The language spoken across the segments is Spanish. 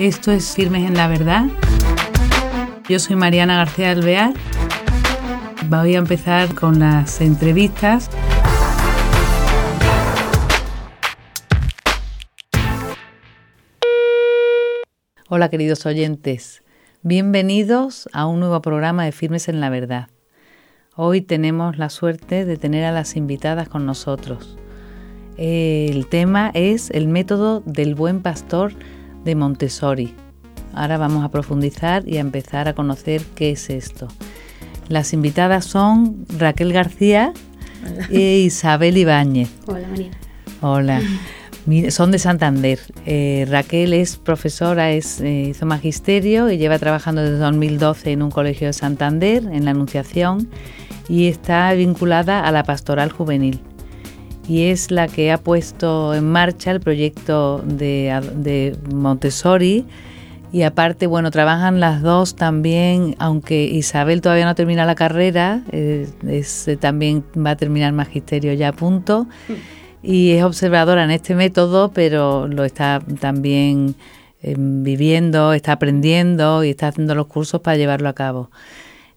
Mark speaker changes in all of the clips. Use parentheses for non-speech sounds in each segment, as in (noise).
Speaker 1: Esto es Firmes en la Verdad. Yo soy Mariana García Alvear. Voy a empezar con las entrevistas. Hola queridos oyentes, bienvenidos a un nuevo programa de Firmes en la Verdad. Hoy tenemos la suerte de tener a las invitadas con nosotros. El tema es el método del buen pastor de Montessori. Ahora vamos a profundizar y a empezar a conocer qué es esto. Las invitadas son Raquel García e Isabel Ibáñez.
Speaker 2: Hola María.
Speaker 1: Hola. (laughs) Son de Santander. Eh, Raquel es profesora, es, eh, hizo magisterio y lleva trabajando desde 2012 en un colegio de Santander, en la Anunciación, y está vinculada a la pastoral juvenil y es la que ha puesto en marcha el proyecto de, Montessori. Y aparte, bueno, trabajan las dos también, aunque Isabel todavía no termina la carrera, eh, también va a terminar magisterio ya a punto. Y es observadora en este método, pero lo está también em, viviendo, está aprendiendo y está haciendo los cursos para llevarlo a cabo.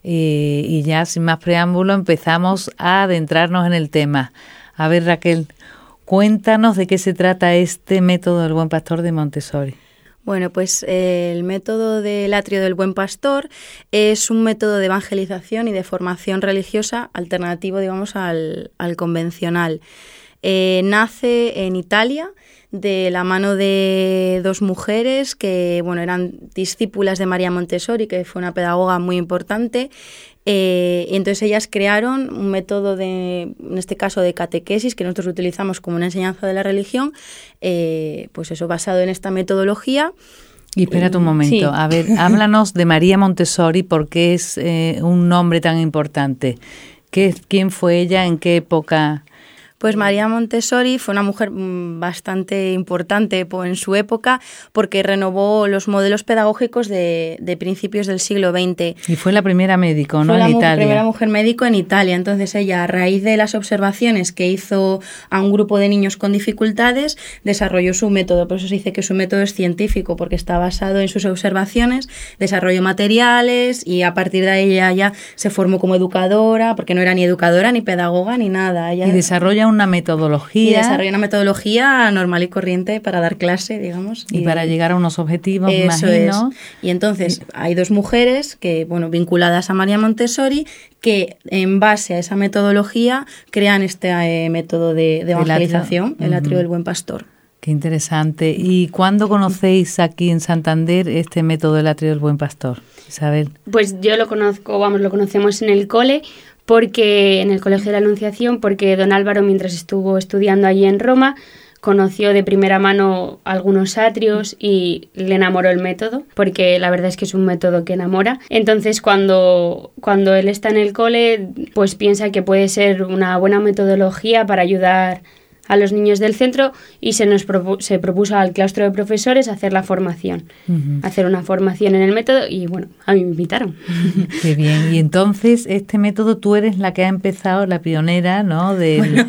Speaker 1: y ya sin más preámbulo empezamos a adentrarnos en el tema. A ver, Raquel, cuéntanos de qué se trata este método del buen pastor de Montessori.
Speaker 2: Bueno, pues eh, el método del atrio del buen pastor es un método de evangelización y de formación religiosa alternativo, digamos, al, convencional. Eh, nace en Italia de la mano de dos mujeres que bueno, eran discípulas de María Montessori, que fue una pedagoga muy importante, eh, entonces ellas crearon un método de, en este caso de catequesis, que nosotros utilizamos como una enseñanza de la religión, eh, pues eso, basado en esta metodología.
Speaker 1: Y espérate un momento, a ver, (laughs) háblanos de María Montessori, porque es eh, un nombre tan importante. ¿Qué, ¿Quién fue ella? ¿En qué época?
Speaker 2: Pues María Montessori fue una mujer mm, bastante importante en su época porque renovó los modelos pedagógicos de, principios del siglo XX.
Speaker 1: Y fue la primera médico, ¿no?
Speaker 2: Fue
Speaker 1: en
Speaker 2: la primera mujer médico en Italia. Entonces ella, a raíz de las observaciones que hizo a un grupo de niños con dificultades, desarrolló su método. Por eso se dice que su método es científico porque está basado en sus observaciones, desarrolló materiales y a partir de ahí ella ya se formó como educadora, porque no era ni educadora ni pedagoga ni nada.
Speaker 1: y desarrolla una metodología.
Speaker 2: Y desarrolla una metodología normal y corriente para dar clase, digamos.
Speaker 1: Y, para llegar a unos objetivos, imagino.
Speaker 2: Y entonces hay dos mujeres que, bueno, vinculadas a María Montessori, que en base a esa metodología crean este eh, método de, evangelización, el atrio, del buen pastor.
Speaker 1: Qué interesante. ¿Y cuándo conocéis aquí en Santander este método del atrio del buen pastor, Isabel?
Speaker 3: Pues yo lo conozco, vamos, lo conocemos en el cole, porque en el Colegio de la Anunciación, porque don Álvaro, mientras estuvo estudiando allí en Roma, conoció de primera mano algunos atrios y le enamoró el método, porque la verdad es que es un método que enamora. Entonces, cuando, cuando él está en el cole, pues piensa que puede ser una buena metodología para ayudar a los niños del centro y se nos se propuso al claustro de profesores hacer la formación, hacer una formación en el método y bueno, a mí me invitaron.
Speaker 1: Qué bien. Y entonces este método tú eres la que ha empezado, la pionera, ¿no? Del,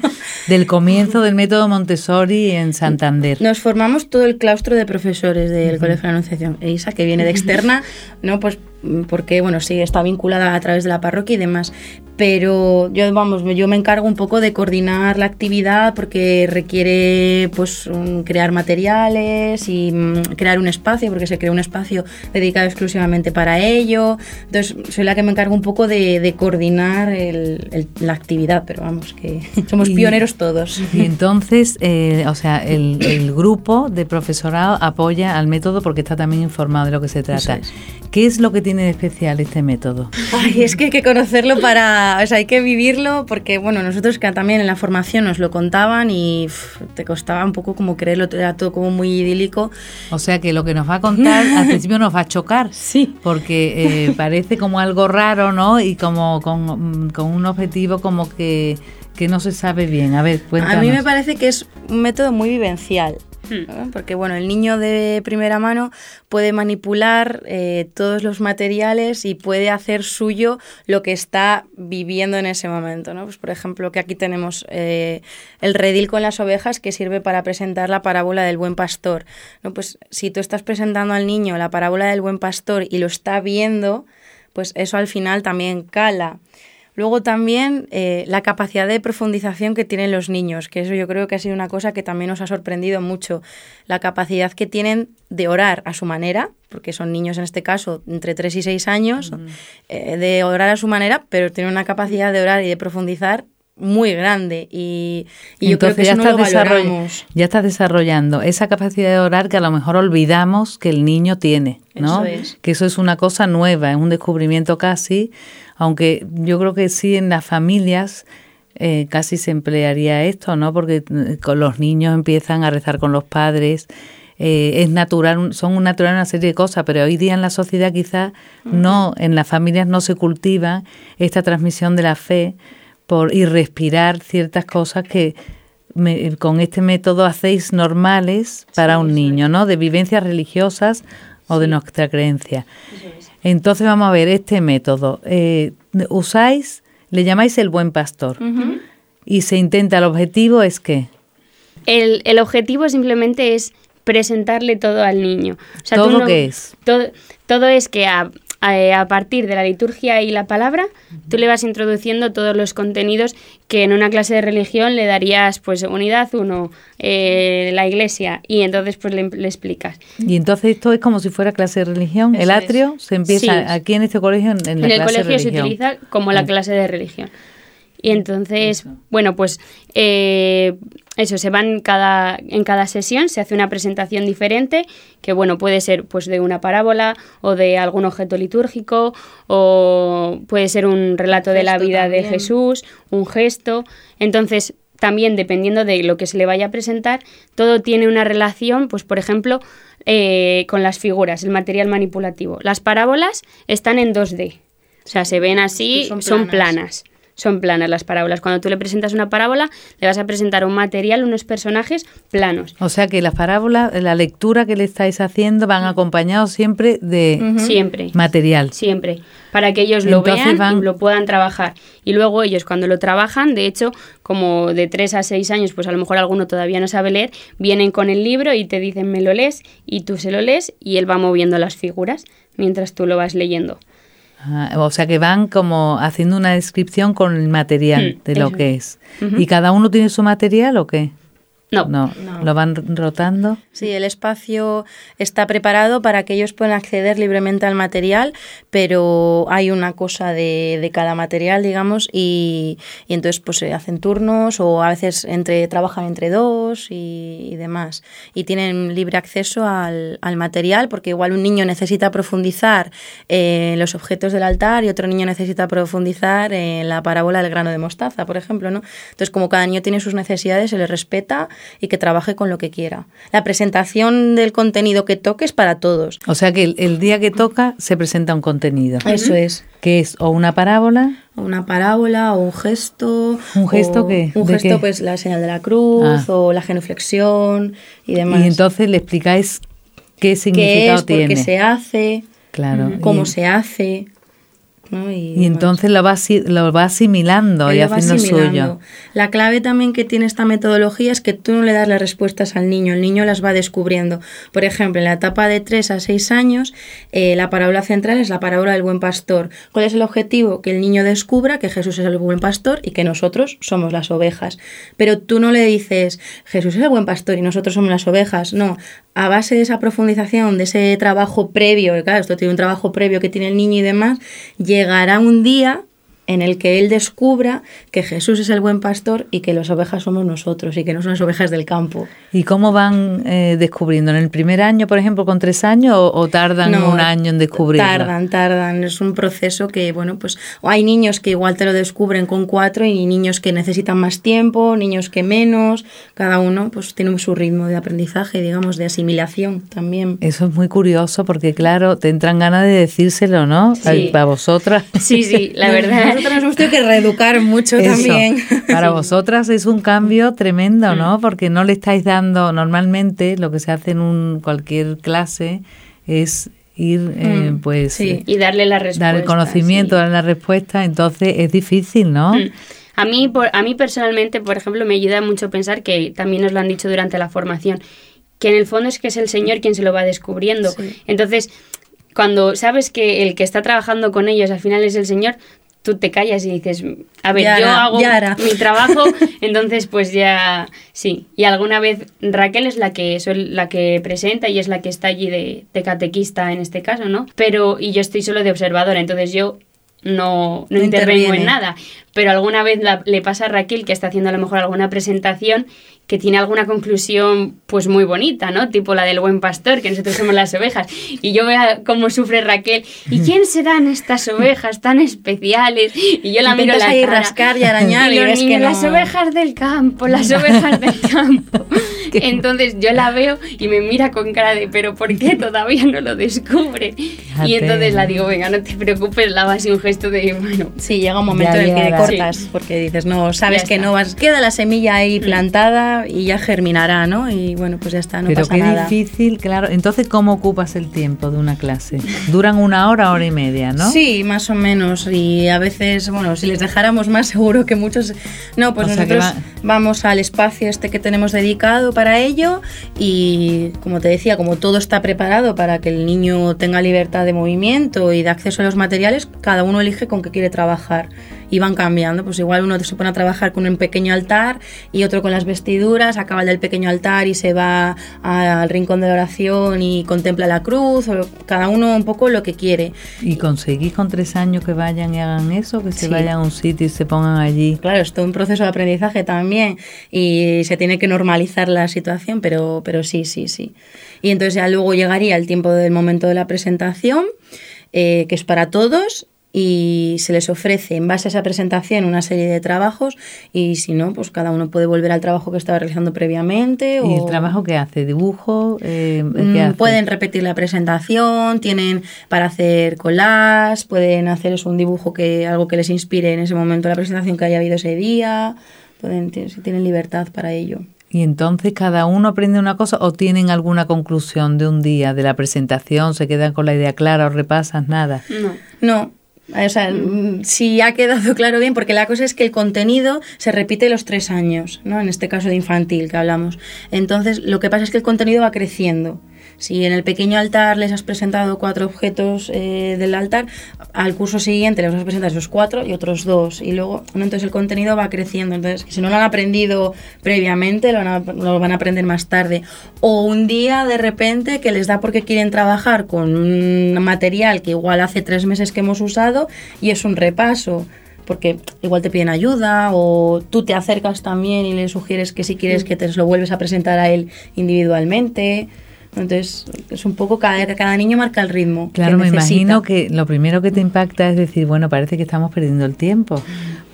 Speaker 1: del comienzo del método Montessori en Santander.
Speaker 2: Nos formamos todo el claustro de profesores del Colegio de Anunciación. E Isa, que viene de (laughs) externa, ¿no? Pues porque bueno, sí, está vinculada a través de la parroquia y demás. Pero yo, vamos, yo me encargo un poco de coordinar la actividad porque requiere pues crear materiales y mm, crear un espacio, porque se crea un espacio dedicado exclusivamente para ello. Entonces, soy la que me encargo un poco de, coordinar la actividad, pero vamos, que (laughs) somos pioneros todos.
Speaker 1: Y entonces, eh, o sea, el, grupo de profesorado apoya al método porque está también informado de lo que se trata. ¿Qué es lo que tiene de especial este método?
Speaker 2: Ay, es que hay que conocerlo para, o sea, hay que vivirlo porque, bueno, nosotros que también en la formación nos lo contaban y te costaba un poco como creerlo, era todo como muy idílico.
Speaker 1: O sea que lo que nos va a contar al (laughs) principio nos va a chocar,
Speaker 2: sí,
Speaker 1: porque eh, parece como algo raro, ¿no? Y como con, con un objetivo como que que no se sabe bien. A ver, cuéntanos.
Speaker 2: A mí me parece que es un método muy vivencial. Hmm. Porque bueno, el niño de primera mano puede manipular eh, todos los materiales y puede hacer suyo lo que está viviendo en ese momento. ¿no? Pues, por ejemplo, que aquí tenemos eh, el redil con las ovejas que sirve para presentar la parábola del buen pastor. ¿no? Pues si tú estás presentando al niño la parábola del buen pastor y lo está viendo, pues eso al final también cala. Luego también eh, la capacidad de profundización que tienen los niños, que eso yo creo que ha sido una cosa que también nos ha sorprendido mucho. La capacidad que tienen de orar a su manera, porque son niños en este caso entre 3 y 6 años, eh, de orar a su manera, pero tienen una capacidad de orar y de profundizar muy grande y, yo creo que ya, eso no
Speaker 1: ya estás desarrollando esa capacidad de orar que a lo mejor olvidamos que el niño tiene, ¿no? Que eso es una cosa nueva, es un descubrimiento casi aunque yo creo que sí en las familias eh, casi se emplearía esto, ¿no? Porque eh, con los niños empiezan a rezar con los padres, eh, es natural, son natural una serie de cosas, pero hoy día en la sociedad quizás no, en las familias no se cultiva esta transmisión de la fe por y respirar ciertas cosas que con este método hacéis normales para un niño, ¿no? De vivencias religiosas o de nuestra creencia. Entonces vamos a ver este método. Eh, usáis, le llamáis el buen pastor y se intenta, el objetivo es que...
Speaker 3: El, el objetivo simplemente es presentarle todo al niño.
Speaker 1: ¿Todo lo que es?
Speaker 3: Todo, todo es que a, eh, a, partir de la liturgia y la palabra, tú le vas introduciendo todos los contenidos que en una clase de religión le darías, pues, unidad uno, eh, la iglesia, y entonces pues le, explicas.
Speaker 1: Y entonces esto es como si fuera clase de religión, el atrio se empieza aquí en este colegio en,
Speaker 3: en el colegio se utiliza como la clase de religión. Y entonces, bueno, pues eh, eso, se van cada, en cada sesión, se hace una presentación diferente, que bueno, puede ser pues de una parábola o de algún objeto litúrgico, o puede ser un relato de la vida de Jesús, un gesto. Entonces, también dependiendo de lo que se le vaya a presentar, todo tiene una relación, pues por ejemplo, eh, con las figuras, el material manipulativo. Las parábolas están en 2D, o sea, se ven así, Son planas son planas las parábolas. Cuando tú le presentas una parábola, le vas a presentar un material, unos personajes planos.
Speaker 1: O sea que las parábolas, la lectura que le estáis haciendo van acompañados siempre de
Speaker 3: siempre
Speaker 1: material.
Speaker 3: Siempre, para que ellos lo vean y lo puedan trabajar. Y luego ellos cuando lo trabajan, de hecho, como de 3 a 6 años, pues a lo mejor alguno todavía no sabe leer, vienen con el libro y te dicen me lo lees y tú se lo lees y él va moviendo las figuras mientras tú lo vas leyendo
Speaker 1: o sea que van como haciendo una descripción con el material mm, de lo que es. ¿Y cada uno tiene su material o qué?
Speaker 3: No.
Speaker 1: no. ¿Lo van rotando?
Speaker 2: Sí, el espacio está preparado para que ellos puedan acceder libremente al material, pero hay una cosa de, de cada material, digamos, y, y, entonces pues se hacen turnos o a veces entre trabajan entre dos y, demás. Y tienen libre acceso al, al, material porque igual un niño necesita profundizar en los objetos del altar y otro niño necesita profundizar en la parábola del grano de mostaza, por ejemplo, ¿no? Entonces, como cada niño tiene sus necesidades, se le respeta y que trabaje con lo que quiera. La presentación del contenido que toque es para todos.
Speaker 1: O sea que el, día que toca se presenta un contenido.
Speaker 2: Eso es.
Speaker 1: Que es o una parábola.
Speaker 2: O una parábola o un gesto.
Speaker 1: ¿Un gesto qué?
Speaker 2: Un gesto, pues la señal de la cruz ah. o la genuflexión y demás.
Speaker 1: Y entonces le explicáis qué significado
Speaker 2: ¿Qué
Speaker 1: es,
Speaker 2: ¿Por qué se hace?
Speaker 1: Claro.
Speaker 2: ¿Cómo se hace?
Speaker 1: Y, entonces lo va, lo va asimilando y haciendo suyo.
Speaker 2: La clave también que tiene esta metodología es que tú no le das las respuestas al niño, el niño las va descubriendo. Por ejemplo, en la etapa de 3 a 6 años, eh, la parábola central es la parábola del buen pastor. ¿Cuál es el objetivo? Que el niño descubra que Jesús es el buen pastor y que nosotros somos las ovejas. Pero tú no le dices, Jesús es el buen pastor y nosotros somos las ovejas. No, a base de esa profundización, de ese trabajo previo, claro, esto tiene un trabajo previo que tiene el niño y demás, llegará un día en el que él descubra que Jesús es el buen pastor y que las ovejas somos nosotros y que no son las ovejas del campo.
Speaker 1: ¿Y cómo van eh, descubriendo? ¿En el primer año, por ejemplo, con tres años o, tardan un año en descubrirlo?
Speaker 2: Tardan, tardan. Es un proceso que, bueno, pues hay niños que igual te lo descubren con cuatro y niños que necesitan más tiempo, niños que menos. Cada uno pues tiene su ritmo de aprendizaje, digamos, de asimilación también.
Speaker 1: Eso es muy curioso porque, claro, te entran ganas de decírselo, ¿no?
Speaker 3: Sí.
Speaker 1: Para vosotras.
Speaker 3: Sí, sí, la verdad (laughs)
Speaker 2: nosotros nos tenido que reeducar mucho también.
Speaker 1: Para vosotras es un cambio tremendo, ¿no? Mm. Porque no le estáis dando, normalmente lo que se hace en un, cualquier clase es ir eh, mm. pues
Speaker 3: y darle la respuesta
Speaker 1: dar el conocimiento darle la respuesta entonces es difícil no mm.
Speaker 3: a mí por, a mí personalmente por ejemplo me ayuda mucho pensar que también nos lo han dicho durante la formación que en el fondo es que es el señor quien se lo va descubriendo entonces cuando sabes que el que está trabajando con ellos al final es el Señor, tú te callas y dices, a ver, yo hago mi trabajo, (laughs) entonces pues ya sí. Y alguna vez Raquel es la que soy la que presenta y es la que está allí de, de catequista en este caso, ¿no? Pero y yo estoy solo de observadora, entonces yo no, no, intervengo en nada. Pero alguna vez le pasa a Raquel que está haciendo a lo mejor alguna presentación que tiene alguna conclusión pues muy bonita, ¿no? Tipo la del buen pastor, que nosotros somos las ovejas. Y yo veo cómo sufre Raquel. ¿Y quién serán estas ovejas tan especiales? Y yo la miro la
Speaker 2: ahí rascar y arañar y,
Speaker 3: ves que las ovejas del campo, las (laughs) ovejas del campo. Entonces yo la veo y me mira con cara de, pero ¿por qué (laughs) todavía no lo descubre? Y entonces la digo, venga, no te preocupes, la vas y un gesto de, bueno.
Speaker 2: Sí, llega un momento en el que cortas, porque dices, no, sabes que no vas, queda la semilla ahí plantada y ya germinará, ¿no? Y bueno, pues ya está, no
Speaker 1: pero
Speaker 2: pasa qué
Speaker 1: difícil, claro. Entonces, ¿cómo ocupas el tiempo de una clase? Duran una hora, hora y media, ¿no?
Speaker 2: Sí, más o menos. Y a veces, bueno, si les dejáramos más, seguro que muchos... No, pues nosotros vamos al espacio este que tenemos dedicado para ello y como te decía, como todo está preparado para que el niño tenga libertad de movimiento y de acceso a los materiales, cada uno elige con qué quiere trabajar y van cambiando. Pues igual uno se pone a trabajar con un pequeño altar y otro con las vestiduras, acaba el del pequeño altar y se va al rincón de la oración y contempla la cruz, o cada uno un poco lo que quiere.
Speaker 1: ¿Y conseguís con tres años que vayan y hagan eso, que se vayan a un sitio y se pongan allí?
Speaker 2: Claro, es todo un proceso de aprendizaje también y se tiene que normalizar la situación, pero, pero sí, sí, sí. Y entonces ya luego llegaría el tiempo del momento de la presentación. Eh, que es para todos y se les ofrece en base a esa presentación una serie de trabajos y si no, pues cada uno puede volver al trabajo que estaba realizando previamente.
Speaker 1: ¿Y el trabajo que hace? ¿Dibujo? Eh,
Speaker 2: mm, pueden repetir la presentación, tienen para hacer colas, pueden hacer un dibujo que algo que les inspire en ese momento la presentación que haya habido ese día, pueden, tienen libertad para ello.
Speaker 1: Y entonces cada uno aprende una cosa o tienen alguna conclusión de un día de la presentación, se quedan con la idea clara o repasas nada.
Speaker 2: No, no. O sea, mm, si ha quedado (laughs) claro bien, porque la cosa es que el contenido se repite los tres años, ¿no? En este caso de infantil que hablamos. Entonces, lo que pasa es que el contenido va creciendo. Si en el pequeño altar les has presentado cuatro objetos eh, del altar, al curso siguiente les vas a presentar esos cuatro y otros dos. Y luego, entonces el contenido va creciendo. Entonces, si no lo han aprendido previamente, lo van, a, lo van a aprender más tarde. O un día de repente que les da porque quieren trabajar con un material que igual hace tres meses que hemos usado y es un repaso porque igual te piden ayuda o tú te acercas también y le sugieres que si quieres que te lo vuelves a presentar a él individualmente. Entonces, es un poco cada, cada niño marca el ritmo.
Speaker 1: Claro, me imagino que lo primero que te impacta es decir, bueno, parece que estamos perdiendo el tiempo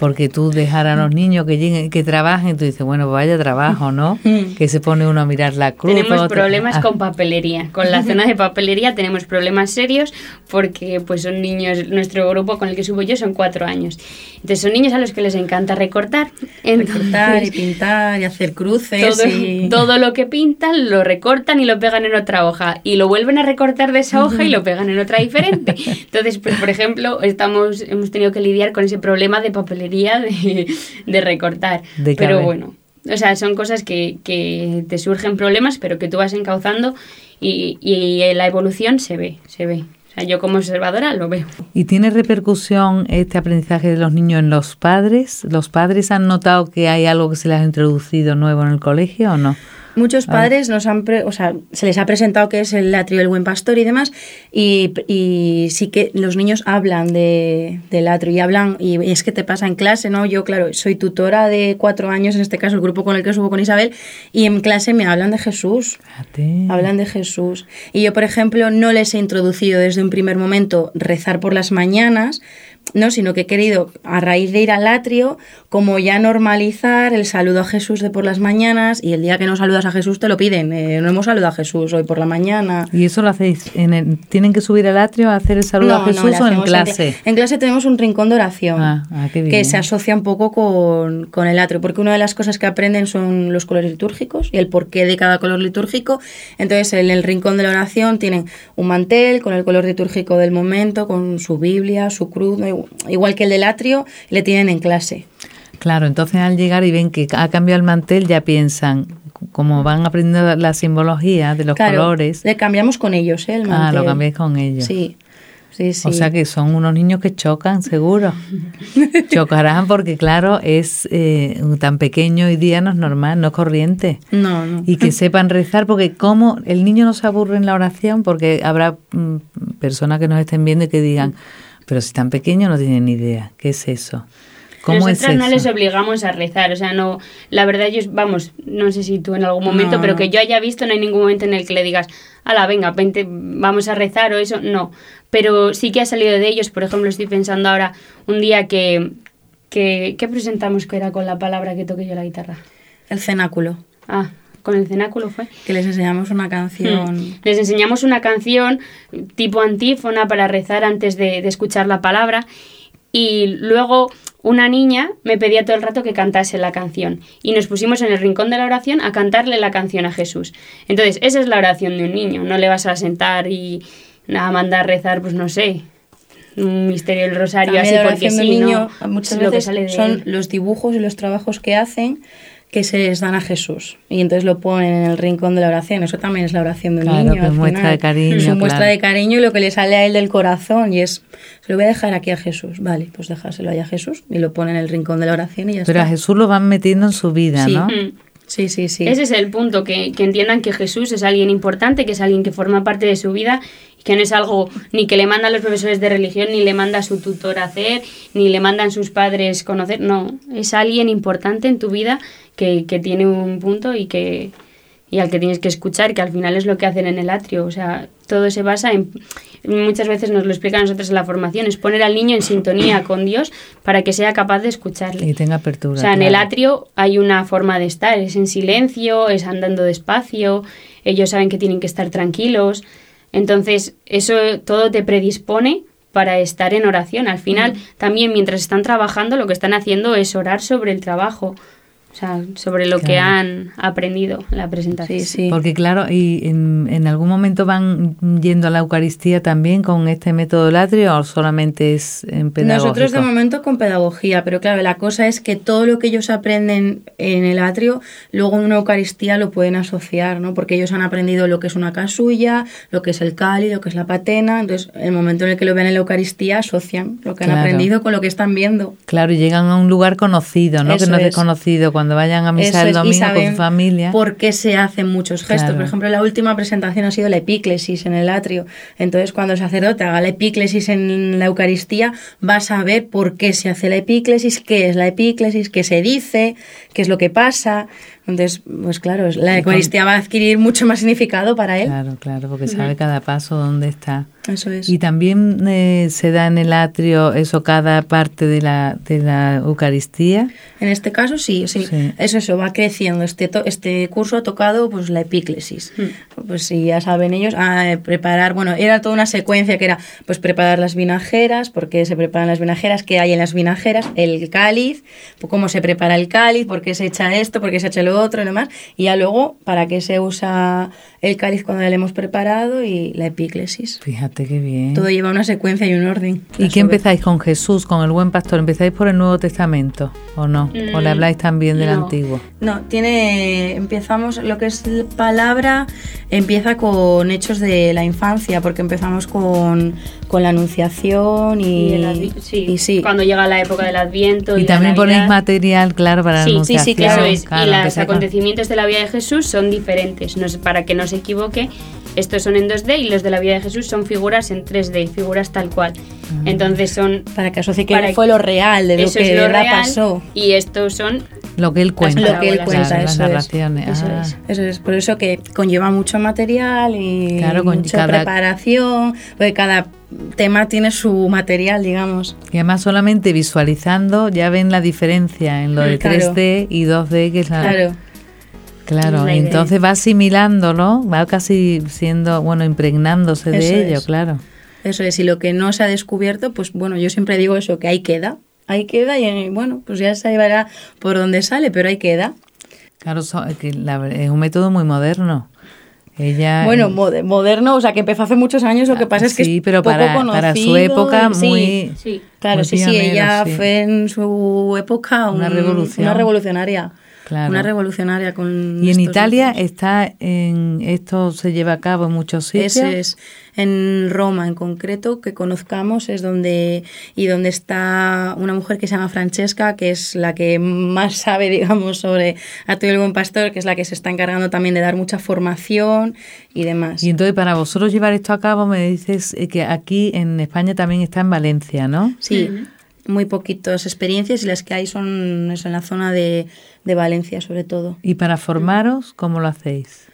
Speaker 1: porque tú dejar a los niños que lleguen, que trabajen, tú dices, bueno, vaya trabajo, ¿no? (laughs) que se pone uno a mirar la cruz.
Speaker 3: Tenemos problemas ah. con papelería. Con la zona de papelería tenemos problemas serios porque pues son niños, nuestro grupo con el que subo yo son cuatro años. Entonces son niños a los que les encanta recortar.
Speaker 2: recortar y pintar y hacer cruces.
Speaker 3: Todo,
Speaker 2: y... (laughs)
Speaker 3: todo lo que pintan lo recortan y lo pegan en otra hoja. Y lo vuelven a recortar de esa hoja y lo pegan en otra diferente. (laughs) Entonces, pues, por ejemplo, estamos, hemos tenido que lidiar con ese problema de papelería de, recortar. pero bueno, o sea, son cosas que, que, te surgen problemas, pero que tú vas encauzando y, y la evolución se ve, se ve. O sea, yo como observadora lo veo.
Speaker 1: ¿Y tiene repercusión este aprendizaje de los niños en los padres? ¿Los padres han notado que hay algo que se les ha introducido nuevo en el colegio o no?
Speaker 2: Muchos ah. padres nos han, o sea, se les ha presentado que es el atrio del buen pastor y demás, y, y sí que los niños hablan de, del atrio y hablan, y es que te pasa en clase, ¿no? Yo, claro, soy tutora de cuatro años, en este caso el grupo con el que subo con Isabel, y en clase me hablan de Jesús. Hablan de Jesús. Y yo, por ejemplo, no les he introducido desde un primer momento rezar por las mañanas, no, sino que he querido, a raíz de ir al atrio, como ya normalizar el saludo a Jesús de por las mañanas y el día que no saludas a Jesús te lo piden. Eh, no hemos saludado a Jesús hoy por la mañana.
Speaker 1: ¿Y eso lo hacéis? En ¿Tienen que subir al atrio a hacer el saludo a Jesús o en clase?
Speaker 2: En, clase tenemos un rincón de oración ah, ah, que se asocia un poco con, con, el atrio, porque una de las cosas que aprenden son los colores litúrgicos y el porqué de cada color litúrgico. Entonces en el rincón de la oración tienen un mantel con el color litúrgico del momento, con su Biblia, su cruz, igual que el del atrio, le tienen en clase.
Speaker 1: Claro, entonces al llegar y ven que ha cambiado el mantel, ya piensan, como van aprendiendo la simbología de los colores.
Speaker 2: Le cambiamos con ellos, ¿eh? El mantel.
Speaker 1: Ah, lo cambiáis con ellos.
Speaker 2: Sí. Sí, sí.
Speaker 1: O sea que son unos niños que chocan, seguro. (laughs) Chocarán porque, claro, es eh, tan pequeño hoy día no es normal, no es corriente.
Speaker 2: No, no.
Speaker 1: Y que sepan rezar, porque como el niño no se aburre en la oración, porque habrá mm, personas que nos estén viendo y que digan, pero si tan pequeño no tienen ni idea, ¿qué es eso?
Speaker 3: ¿Cómo Nosotras no les obligamos a rezar, o sea, no, la verdad ellos, vamos, no sé si tú en algún momento, pero que yo haya visto, no hay ningún momento en el que le digas, ala, venga, vente, vamos a rezar o eso, no. Pero sí que ha salido de ellos, por ejemplo, estoy pensando ahora un día que, que ¿qué presentamos que era con la palabra que toqué yo la guitarra?
Speaker 2: El cenáculo.
Speaker 3: Ah, con el cenáculo fue.
Speaker 2: Que les enseñamos una canción. Hmm.
Speaker 3: Les enseñamos una canción tipo antífona para rezar antes de, de escuchar la palabra. Y luego una niña me pedía todo el rato que cantase la canción y nos pusimos en el rincón de la oración a cantarle la canción a Jesús. Entonces, esa es la oración de un niño, no le vas a sentar y a mandar rezar, pues no sé, un misterio del rosario así porque sí,
Speaker 2: niño, muchas veces son los dibujos y los trabajos que hacen que se les dan a Jesús. Y entonces lo ponen en el rincón de la oración. Eso también es la oración de un niño.
Speaker 1: Que muestra de cariño. Es
Speaker 2: una muestra de cariño y lo que le sale a él del corazón. Y es, se lo voy a dejar aquí a Jesús. Vale, pues dejárselo ahí a Jesús y lo ponen en el rincón de la oración y ya
Speaker 1: Pero a Jesús lo van metiendo en su vida, ¿no?
Speaker 2: Mm. Sí, sí, sí.
Speaker 3: Ese es el punto, que, que entiendan que Jesús es alguien importante, que es alguien que forma parte de su vida que no es algo ni que le mandan los profesores de religión, ni le manda a su tutor hacer, ni le mandan sus padres conocer. No, es alguien importante en tu vida que, que tiene un punto y que, y al que tienes que escuchar, que al final es lo que hacen en el atrio. O sea, todo se basa en, muchas veces nos lo explican nosotros en la formación, es poner al niño en sintonía con Dios para que sea capaz de escucharle.
Speaker 1: Y tenga apertura.
Speaker 3: O sea, en el atrio hay una forma de estar, es en silencio, es andando despacio, ellos saben que tienen que estar tranquilos. Entonces, eso todo te predispone para estar en oración. Al final, también mientras están trabajando, lo que están haciendo es orar sobre el trabajo. O sea, sobre lo que han aprendido en la presentación.
Speaker 1: Sí, sí. Porque claro, y en, algún momento van yendo a la Eucaristía también con este método latrio o solamente es en pedagogía.
Speaker 2: Nosotros de momento con pedagogía, pero claro, la cosa es que todo lo que ellos aprenden en el atrio, luego en una Eucaristía lo pueden asociar, ¿no? Porque ellos han aprendido lo que es una casulla, lo que es el cáliz, lo que es la patena, entonces el momento en el que lo ven en la Eucaristía asocian lo que han aprendido con lo que están viendo.
Speaker 1: Claro, y llegan a un lugar conocido, ¿no? que no es desconocido cuando vayan a misa el domingo con su familia.
Speaker 2: ¿Por qué se hacen muchos gestos? Por ejemplo, la última presentación ha sido la epíclesis en el atrio. Entonces, cuando el sacerdote haga la epíclesis en la Eucaristía, vas a ver por qué se hace la epíclesis, qué es la epíclesis, qué se dice, qué es lo que pasa. Entonces, pues claro, la Eucaristía va a adquirir mucho más significado para él.
Speaker 1: Claro, claro, porque sabe cada paso dónde está.
Speaker 2: Eso es.
Speaker 1: Y también eh, se da en el atrio eso cada parte de la, de la Eucaristía.
Speaker 2: En este caso sí, sí. Eso, eso, va creciendo. Este, este curso ha tocado pues la epíclesis. Mm. Pues si ya saben ellos, a preparar, bueno, era toda una secuencia que era pues preparar las vinajeras, por qué se preparan las vinajeras, qué hay en las vinajeras, el cáliz, pues cómo se prepara el cáliz, por qué se echa esto, por qué se echa lo otro y demás. Y ya luego, para qué se usa el cáliz cuando le hemos preparado y la epíclesis.
Speaker 1: Fíjate qué bien.
Speaker 2: Todo lleva una secuencia y un orden.
Speaker 1: ¿Y qué empezáis con Jesús, con el buen pastor? ¿Empezáis por el Nuevo Testamento o no? ¿O le mm, habláis también del Antiguo?
Speaker 2: No, tiene, empezamos, lo que es palabra, empieza con hechos de la infancia, porque empezamos con, con la Anunciación y,
Speaker 3: sí, sí, cuando llega la época del Adviento.
Speaker 1: Y, también ponéis material, claro, para la Anunciación.
Speaker 3: Sí, sí, claro. Es. y los acontecimientos de la vida de Jesús son diferentes, no es para que no se equivoque estos son en 2D y los de la vida de Jesús son figuras en 3D, figuras tal cual. Ah. Entonces son...
Speaker 2: Para que asocie que fue lo real, de lo que lo pasó.
Speaker 3: Y estos son...
Speaker 1: Lo que él cuenta.
Speaker 2: Lo que él cuenta, eso,
Speaker 1: es,
Speaker 2: ah. eso, es. Por eso que conlleva mucho material y mucha preparación, porque cada tema tiene su material, digamos.
Speaker 1: Y además solamente visualizando ya ven la diferencia en lo de 3D y 2D, que es la...
Speaker 2: Claro.
Speaker 1: Claro, entonces va asimilándolo, va casi siendo, bueno, impregnándose de ello, claro.
Speaker 2: Eso es, y lo que no se ha descubierto, pues bueno, yo siempre digo eso, que ahí queda, ahí queda y bueno, pues ya se llevará por donde sale, pero ahí queda.
Speaker 1: Claro, es un método muy moderno. Ella,
Speaker 2: bueno, moderno, o sea, que empezó hace muchos años, lo que pasa es que
Speaker 1: sí, pero para, para su época muy...
Speaker 2: Sí, claro, sí, sí, ella fue en su época una, revolución. una revolucionaria. Una revolucionaria con...
Speaker 1: Y en Italia está en esto se lleva a cabo en muchos sitios.
Speaker 2: es. En Roma en concreto, que conozcamos, es donde... Y donde está una mujer que se llama Francesca, que es la que más sabe, (laughs) digamos, sobre Arturo el Buen Pastor, que es la que se está encargando también de dar mucha formación y demás.
Speaker 1: Y entonces, para vosotros llevar esto a cabo, me dices eh, que aquí en España también está en Valencia, ¿no?
Speaker 2: Sí muy poquitas experiencias y las que hay son en la zona de, Valencia sobre todo.
Speaker 1: ¿Y para formaros cómo lo hacéis?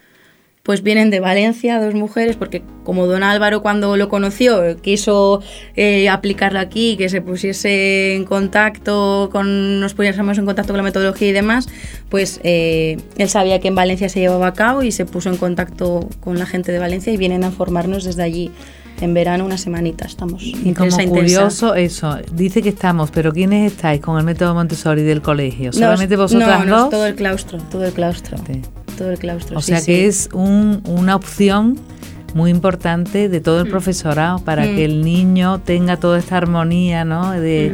Speaker 2: Pues vienen de Valencia dos mujeres, porque como don Álvaro cuando lo conoció quiso eh, aplicarlo aquí, que se pusiese en contacto con, nos pusiéramos en contacto con la metodología y demás, pues eh, él sabía que en Valencia se llevaba a cabo y se puso en contacto con la gente de Valencia y vienen a formarnos desde allí en verano una semanita estamos.
Speaker 1: Y como curioso eso, dice que estamos, pero ¿quiénes estáis con el método Montessori del colegio? ¿Solamente vosotras
Speaker 2: no, todo el claustro, todo el claustro. Todo el claustro.
Speaker 1: O sea que es un, una opción muy importante de todo el mm. profesorado para que mm. el niño tenga toda esta armonía, ¿no? De,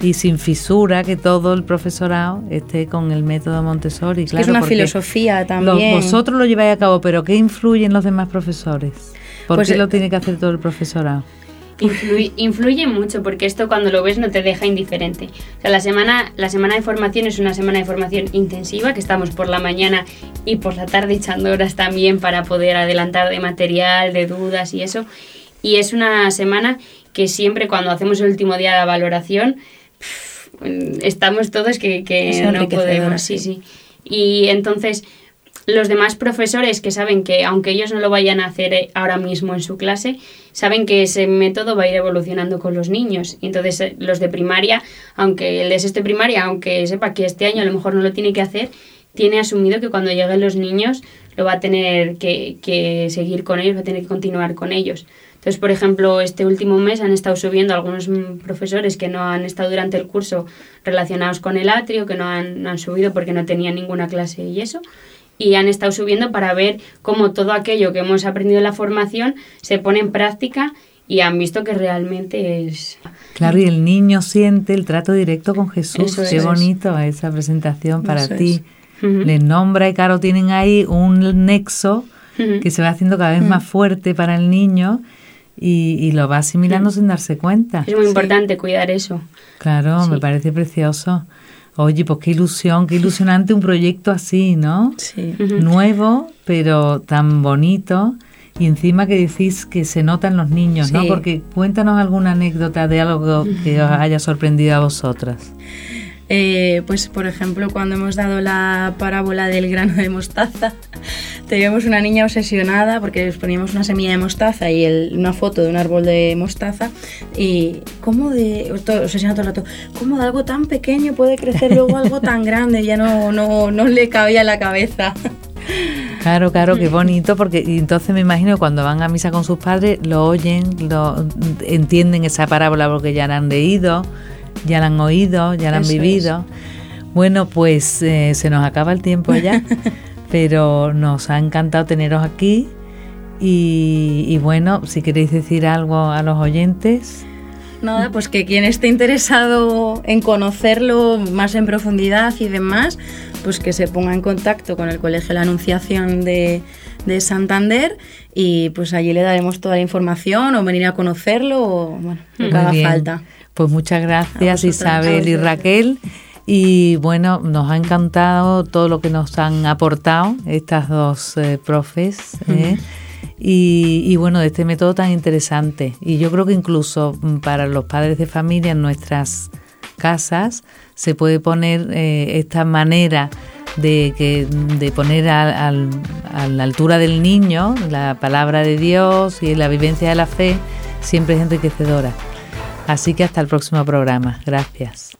Speaker 1: Y sin fisura, que todo el profesorado esté con el método Montessori.
Speaker 2: Es, es una filosofía también.
Speaker 1: vosotros lo lleváis a cabo, pero ¿qué influye en los demás profesores? ¿Por pues, qué lo tiene que hacer todo el profesorado?
Speaker 3: Influye, mucho porque esto cuando lo ves no te deja indiferente. O sea, la semana, la semana de formación es una semana de formación intensiva que estamos por la mañana y por la tarde echando horas también para poder adelantar de material, de dudas y eso. Y es una semana que siempre cuando hacemos el último día de valoración estamos todos que, que no podemos. Sí, sí. Y entonces los demás profesores que saben que, aunque ellos no lo vayan a hacer eh, ahora mismo en su clase, saben que ese método va a ir evolucionando con los niños. Entonces eh, los de primaria, aunque el de sexto primaria, aunque sepa que este año a lo mejor no lo tiene que hacer, tiene asumido que cuando lleguen los niños lo va a tener que, que seguir con ellos, va a tener que continuar con ellos. Entonces, por ejemplo, este último mes han estado subiendo algunos mm, profesores que no han estado durante el curso relacionados con el atrio, que no han, no han subido porque no tenían ninguna clase y eso y han estado subiendo para ver cómo todo aquello que hemos aprendido en la formación se pone en práctica y han visto que realmente es...
Speaker 1: Claro, y el niño siente el trato directo con Jesús. Qué bonito esa presentación para ti. Les nombra y claro, tienen ahí un nexo que se va haciendo cada vez más fuerte para el niño y, lo va asimilando sin darse cuenta.
Speaker 3: Es muy importante cuidar eso.
Speaker 1: Claro, me parece precioso. Oye, pues qué ilusión, qué ilusionante un proyecto así, ¿no?
Speaker 2: Sí.
Speaker 1: Nuevo, pero tan bonito. Y encima que decís que se notan los niños, ¿no? Porque cuéntanos alguna anécdota de algo que os haya sorprendido a vosotras.
Speaker 2: Eh, pues por ejemplo cuando hemos dado la parábola del grano de mostaza, teníamos una niña obsesionada porque les poníamos una semilla de mostaza y una foto de un árbol de mostaza y cómo de, obsesionada todo el rato, cómo de algo tan pequeño puede crecer luego algo (laughs) tan grande, ya no, no, no le cabía la cabeza.
Speaker 1: Claro, claro, qué bonito, porque entonces me imagino que cuando van a misa con sus padres lo oyen, lo entienden esa parábola porque ya la han leído ya la han oído, ya la han vivido. Bueno, pues eh, se nos acaba el tiempo ya, (laughs) pero nos ha encantado teneros aquí. Y, bueno, si queréis decir algo a los oyentes.
Speaker 2: Nada, pues que quien esté interesado en conocerlo más en profundidad y demás, pues que se ponga en contacto con el Colegio de la Anunciación de, de Santander y pues allí le daremos toda la información o venir a conocerlo o bueno, lo que haga falta.
Speaker 1: Pues muchas gracias Isabel y Raquel. Y bueno, nos ha encantado todo lo que nos han aportado estas dos eh, profes. ¿eh? y, bueno, de este método tan interesante. Y yo creo que incluso mm, para los padres de familia en nuestras casas se puede poner eh, esta manera de, que, de poner a, a la altura del niño la palabra de Dios y la vivencia de la fe siempre es enriquecedora. Así que hasta el próximo programa. Gracias.